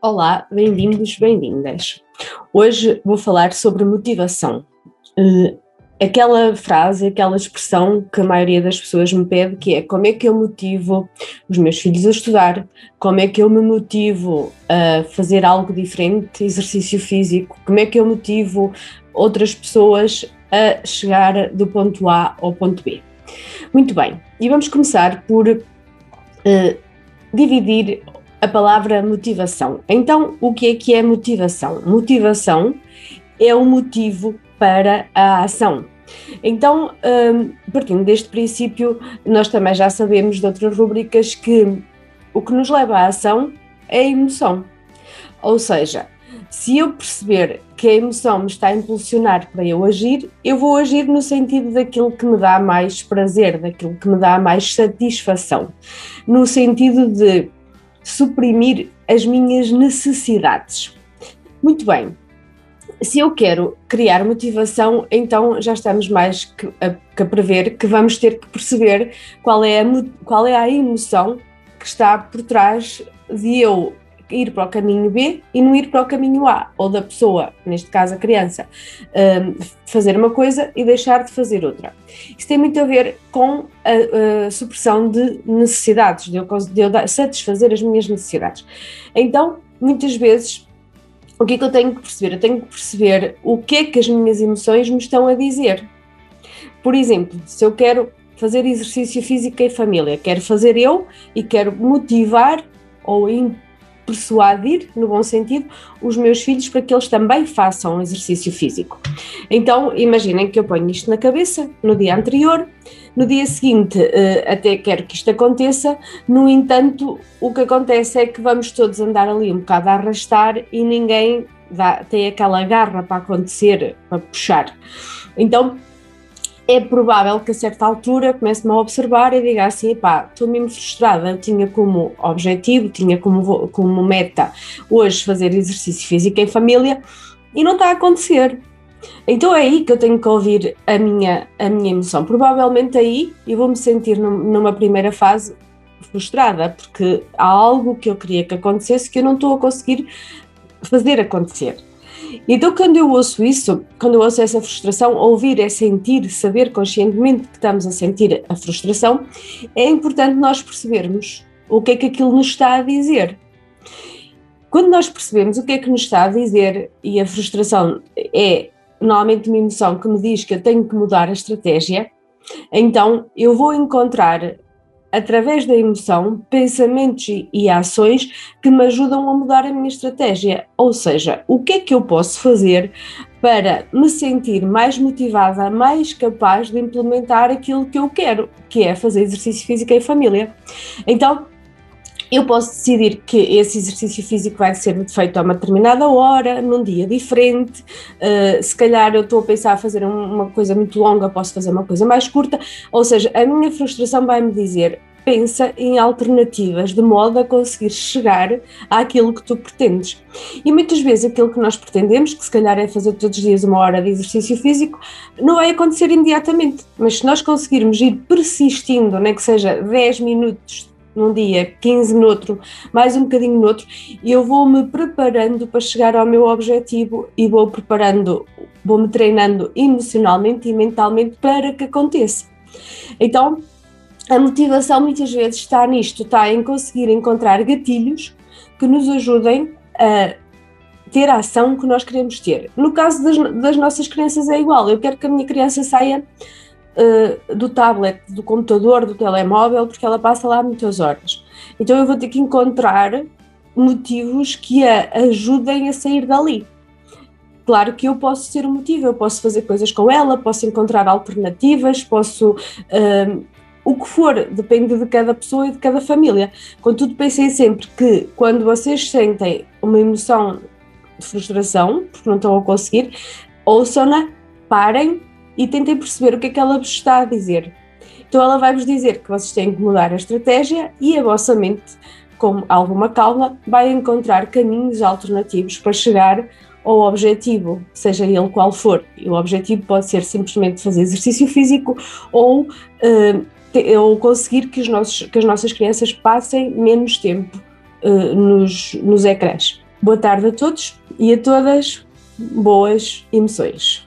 Olá, bem-vindos, bem-vindas. Hoje vou falar sobre motivação. Uh, aquela frase, aquela expressão que a maioria das pessoas me pede, que é como é que eu motivo os meus filhos a estudar, como é que eu me motivo a fazer algo diferente, exercício físico, como é que eu motivo outras pessoas a chegar do ponto A ao ponto B. Muito bem, e vamos começar por uh, dividir a palavra motivação. Então, o que é que é motivação? Motivação é o motivo para a ação. Então, um, partindo deste princípio, nós também já sabemos de outras rubricas que o que nos leva à ação é a emoção. Ou seja, se eu perceber que a emoção me está a impulsionar para eu agir, eu vou agir no sentido daquilo que me dá mais prazer, daquilo que me dá mais satisfação, no sentido de suprimir as minhas necessidades. Muito bem, se eu quero criar motivação, então já estamos mais que a, que a, prever que vamos ter que perceber qual é, a, qual é a emoção que está por trás de eu ir para o caminho B e não ir para o caminho A, ou da pessoa, neste caso a criança, um, fazer uma coisa e deixar de fazer outra. Isso tem muito a ver com a, a supressão de necessidades, de eu, de eu satisfazer as minhas necessidades. Então, muitas vezes, o que é que eu tenho que perceber? Eu tenho que perceber o que é que as minhas emoções me estão a dizer. Por exemplo, se eu quero fazer exercício físico em família, quero fazer eu e quero motivar ou persuadir, no bom sentido, os meus filhos para que eles também façam exercício físico. Então, imaginem que eu ponho isto na cabeça no dia anterior, no dia seguinte eh, até quero que isto aconteça, no entanto, o que acontece é que vamos todos andar ali um bocado a arrastar e ninguém dá, tem aquela garra para acontecer, para puxar. Então, é provável que a certa altura comece-me a observar e diga assim, pá, estou mesmo frustrada, eu tinha como objetivo, tinha como, como meta hoje fazer exercício físico em família e não está a acontecer. Então é aí que eu tenho que ouvir a minha, a minha emoção. Provavelmente aí eu vou me sentir numa primeira fase frustrada, porque há algo que eu queria que acontecesse que eu não estou a conseguir fazer acontecer. Então, quando eu ouço isso, quando eu ouço essa frustração, ouvir é sentir, saber conscientemente que estamos a sentir a frustração, é importante nós percebermos o que é que aquilo nos está a dizer. Quando nós percebemos o que é que nos está a dizer, e a frustração é normalmente uma emoção que me diz que eu tenho que mudar a estratégia, então eu vou encontrar através da emoção, pensamentos e ações que me ajudam a mudar a minha estratégia. Ou seja, o que é que eu posso fazer para me sentir mais motivada, mais capaz de implementar aquilo que eu quero, que é fazer exercício físico em família. Então, eu posso decidir que esse exercício físico vai ser feito a uma determinada hora, num dia diferente. Uh, se calhar eu estou a pensar a fazer uma coisa muito longa, posso fazer uma coisa mais curta. Ou seja, a minha frustração vai-me dizer: pensa em alternativas de modo a conseguir chegar àquilo que tu pretendes. E muitas vezes aquilo que nós pretendemos, que se calhar é fazer todos os dias uma hora de exercício físico, não vai acontecer imediatamente. Mas se nós conseguirmos ir persistindo, nem que seja 10 minutos num dia, 15 no outro, mais um bocadinho no outro, e eu vou-me preparando para chegar ao meu objetivo e vou preparando, vou-me treinando emocionalmente e mentalmente para que aconteça. Então, a motivação muitas vezes está nisto, está em conseguir encontrar gatilhos que nos ajudem a ter a ação que nós queremos ter. No caso das, das nossas crianças é igual, eu quero que a minha criança saia uh, do tablet, do computador, do telemóvel, porque ela passa lá muitas horas. Então eu vou ter que encontrar motivos que a ajudem a sair dali. Claro que eu posso ser o motivo, eu posso fazer coisas com ela, posso encontrar alternativas, posso uh, o que for, depende de cada pessoa e de cada família. Contudo, pensem sempre que quando vocês sentem uma emoção de frustração, porque não estão a conseguir, ouçam-na, parem e tentem perceber o que é que ela vos está a dizer. Então ela vai-vos dizer que vocês têm que mudar a estratégia e a vossa mente, com alguma calma, vai encontrar caminhos alternativos para chegar ao objetivo, seja ele qual for. E o objetivo pode ser simplesmente fazer exercício físico ou, uh, te, ou conseguir que, os nossos, que as nossas crianças passem menos tempo uh, nos, nos ecrãs. Boa tarde a todos e a todas, boas emoções.